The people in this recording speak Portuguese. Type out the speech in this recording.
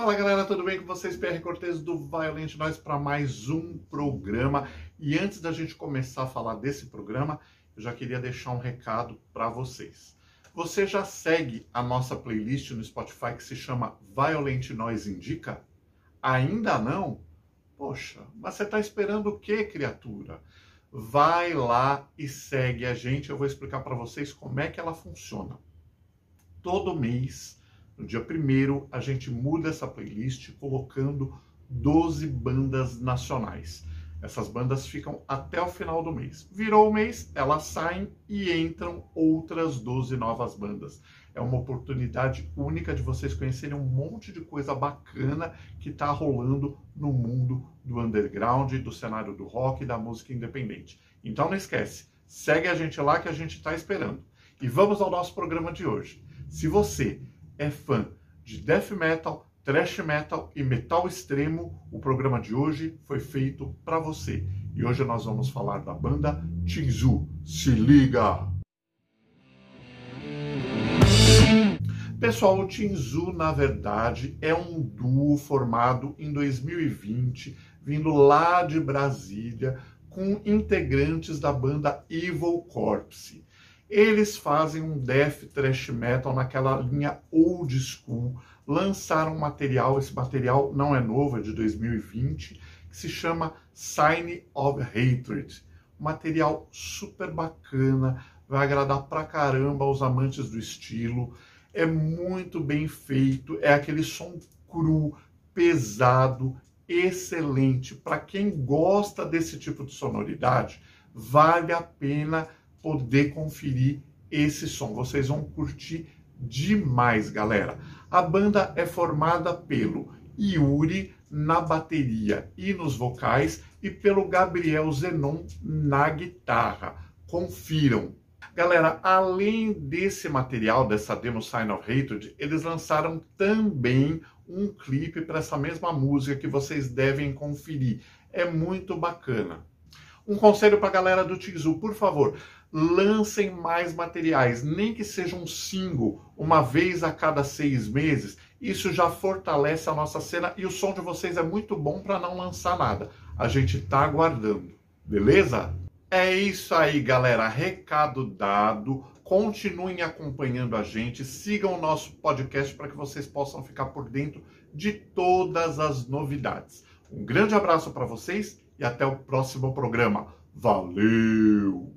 Fala galera, tudo bem com vocês? PR Cortez do Violent Nós para mais um programa. E antes da gente começar a falar desse programa, eu já queria deixar um recado para vocês. Você já segue a nossa playlist no Spotify que se chama Violent Noise Indica? Ainda não? Poxa, mas você está esperando o que, criatura? Vai lá e segue a gente. Eu vou explicar para vocês como é que ela funciona. Todo mês, no dia primeiro, a gente muda essa playlist colocando 12 bandas nacionais. Essas bandas ficam até o final do mês. Virou o mês, elas saem e entram outras 12 novas bandas. É uma oportunidade única de vocês conhecerem um monte de coisa bacana que está rolando no mundo do underground, do cenário do rock e da música independente. Então não esquece, segue a gente lá que a gente está esperando. E vamos ao nosso programa de hoje. Se você é fã de death metal, thrash metal e metal extremo, o programa de hoje foi feito para você. E hoje nós vamos falar da banda Tinzu. Se liga! Pessoal, o Tinzu, na verdade, é um duo formado em 2020, vindo lá de Brasília, com integrantes da banda Evil Corpse. Eles fazem um death thrash metal naquela linha old school, lançaram um material, esse material não é novo, é de 2020, que se chama Sign of Hatred. Material super bacana, vai agradar pra caramba aos amantes do estilo. É muito bem feito, é aquele som cru, pesado, excelente. Para quem gosta desse tipo de sonoridade, vale a pena poder conferir esse som. Vocês vão curtir demais, galera. A banda é formada pelo Yuri na bateria e nos vocais e pelo Gabriel Zenon na guitarra. Confiram. Galera, além desse material, dessa demo Sign of Hatred, eles lançaram também um clipe para essa mesma música que vocês devem conferir. É muito bacana. Um conselho para a galera do Tizu, por favor, lancem mais materiais, nem que seja um single, uma vez a cada seis meses. Isso já fortalece a nossa cena e o som de vocês é muito bom para não lançar nada. A gente está aguardando, beleza? É isso aí, galera. Recado dado. Continuem acompanhando a gente, sigam o nosso podcast para que vocês possam ficar por dentro de todas as novidades. Um grande abraço para vocês e até o próximo programa. Valeu!